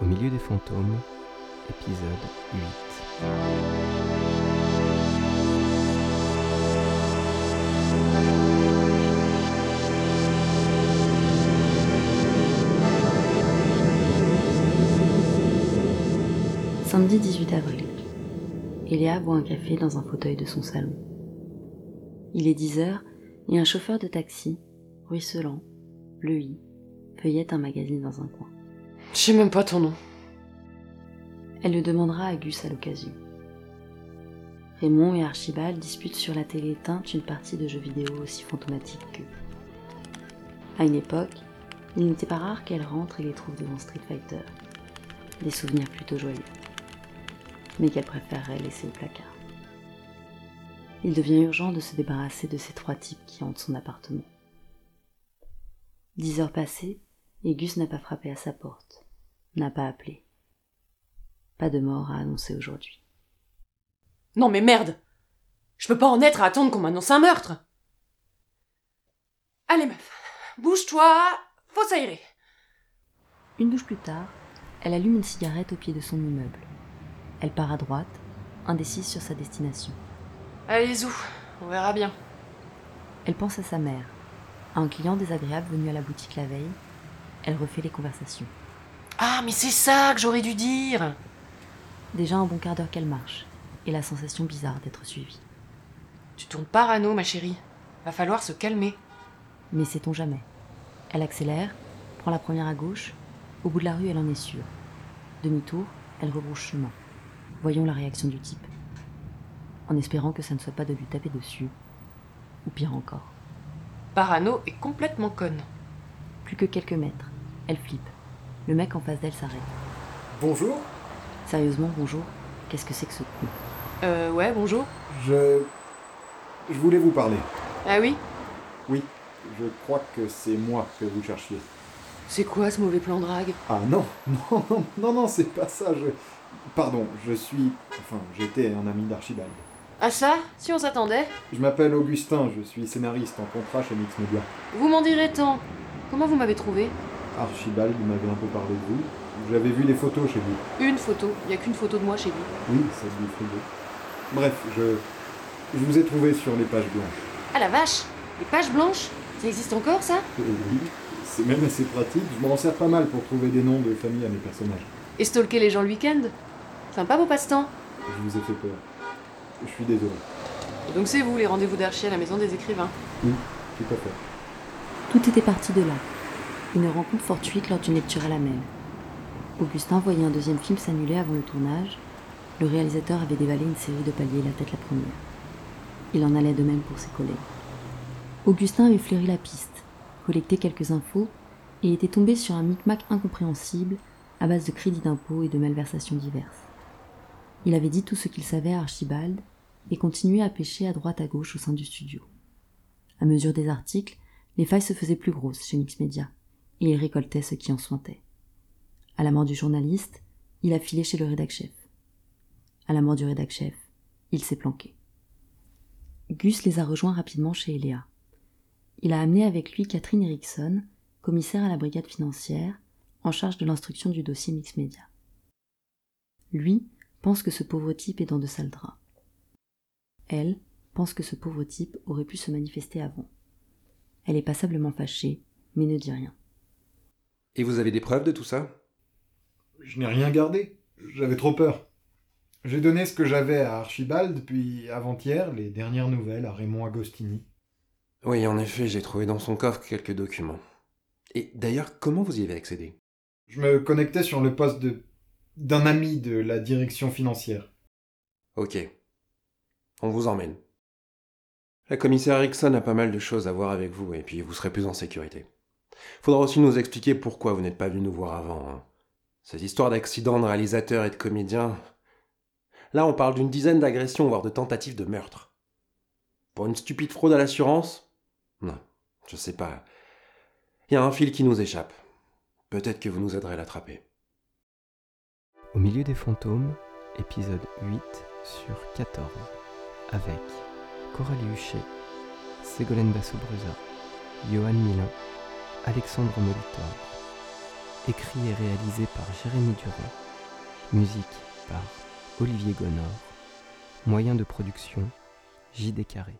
Au milieu des fantômes, épisode 8. Samedi 18 avril. Eléa boit un café dans un fauteuil de son salon. Il est 10 heures et un chauffeur de taxi, ruisselant, bleuit, feuillette un magazine dans un coin. Je sais même pas ton nom. Elle le demandera à Gus à l'occasion. Raymond et Archibald disputent sur la télé éteinte une partie de jeux vidéo aussi fantomatique qu'eux. À une époque, il n'était pas rare qu'elle rentre et les trouve devant Street Fighter. Des souvenirs plutôt joyeux, mais qu'elle préférerait laisser au placard. Il devient urgent de se débarrasser de ces trois types qui hantent son appartement. Dix heures passées, et Gus n'a pas frappé à sa porte, n'a pas appelé. Pas de mort à annoncer aujourd'hui. Non mais merde Je peux pas en être à attendre qu'on m'annonce un meurtre Allez meuf, bouge-toi, faut s'aérer. Une douche plus tard, elle allume une cigarette au pied de son immeuble. Elle part à droite, indécise sur sa destination. Allez zou, on verra bien. Elle pense à sa mère, à un client désagréable venu à la boutique la veille. Elle refait les conversations. Ah mais c'est ça que j'aurais dû dire Déjà un bon quart d'heure qu'elle marche, et la sensation bizarre d'être suivie. Tu tournes parano ma chérie. Va falloir se calmer. Mais sait-on jamais Elle accélère, prend la première à gauche. Au bout de la rue, elle en est sûre. Demi-tour, elle rebrouche chemin. Voyons la réaction du type. En espérant que ça ne soit pas de lui taper dessus. Ou pire encore. Parano est complètement conne. Plus que quelques mètres. Elle flippe. Le mec en face d'elle s'arrête. Bonjour, Sérieusement, bonjour. Qu'est-ce que c'est que ce con Euh ouais, bonjour. je. Je voulais vous parler. Ah oui? Oui, je crois que c'est moi que vous cherchiez. C'est quoi ce mauvais plan drague? Ah non, non, non, non, non, c'est pas ça, je. Pardon, je suis. Enfin, j'étais un ami d'Archibald. Ah ça? Si on s'attendait Je m'appelle Augustin, je suis scénariste en contrat chez Mix Media. Vous m'en direz tant. Comment vous m'avez trouvé? Archibald m'avait un peu parlé de vous. J'avais vu les photos chez vous. Une photo. Y a qu'une photo de moi chez lui. Oui, ça se dit frigo. Bref, je. Je vous ai trouvé sur les pages blanches. Ah la vache Les pages blanches? Ça existe encore ça? Et oui, c'est même assez pratique, je m'en sers pas mal pour trouver des noms de famille à mes personnages. Et stalker les gens le week-end? Sympa vos passe-temps Je vous ai fait peur. Je suis désolé. Et donc c'est vous les rendez-vous d'archi à la maison des écrivains? Oui, tout à fait. Tout était parti de là. Une rencontre fortuite lors d'une lecture à la Mel. Augustin voyait un deuxième film s'annuler avant le tournage. Le réalisateur avait dévalé une série de paliers la tête la première. Il en allait de même pour ses collègues. Augustin avait flairé la piste, collecté quelques infos et était tombé sur un micmac incompréhensible à base de crédits d'impôt et de malversations diverses. Il avait dit tout ce qu'il savait à Archibald et continuait à pêcher à droite à gauche au sein du studio. À mesure des articles, les failles se faisaient plus grosses chez Mix Media, et il récoltait ce qui en sointait. À la mort du journaliste, il a filé chez le rédac-chef. À la mort du rédac-chef, il s'est planqué. Gus les a rejoints rapidement chez Eléa. Il a amené avec lui Catherine Erickson, commissaire à la brigade financière, en charge de l'instruction du dossier Mix Media. Lui pense que ce pauvre type est dans de sales draps. Elle pense que ce pauvre type aurait pu se manifester avant. Elle est passablement fâchée, mais ne dit rien. Et vous avez des preuves de tout ça? Je n'ai rien gardé. J'avais trop peur. J'ai donné ce que j'avais à Archibald, puis avant-hier, les dernières nouvelles à Raymond Agostini. Oui, en effet, j'ai trouvé dans son coffre quelques documents. Et d'ailleurs, comment vous y avez accédé? Je me connectais sur le poste de d'un ami de la direction financière. Ok. On vous emmène. La commissaire Erickson a pas mal de choses à voir avec vous, et puis vous serez plus en sécurité. Faudra aussi nous expliquer pourquoi vous n'êtes pas venu nous voir avant. hein. Cette histoire d'accident de réalisateur et de comédien. Là, on parle d'une dizaine d'agressions, voire de tentatives de meurtre. Pour une stupide fraude à l'assurance? Non, je sais pas. Il y a un fil qui nous échappe. Peut-être que vous nous aiderez à l'attraper. Au milieu des fantômes, épisode 8 sur 14. Avec Coralie Huchet, Ségolène Basso-Brusa, Johan Milin, Alexandre Molitor, écrit et réalisé par Jérémy Durand, musique par Olivier Gonor, moyen de production JD Carré.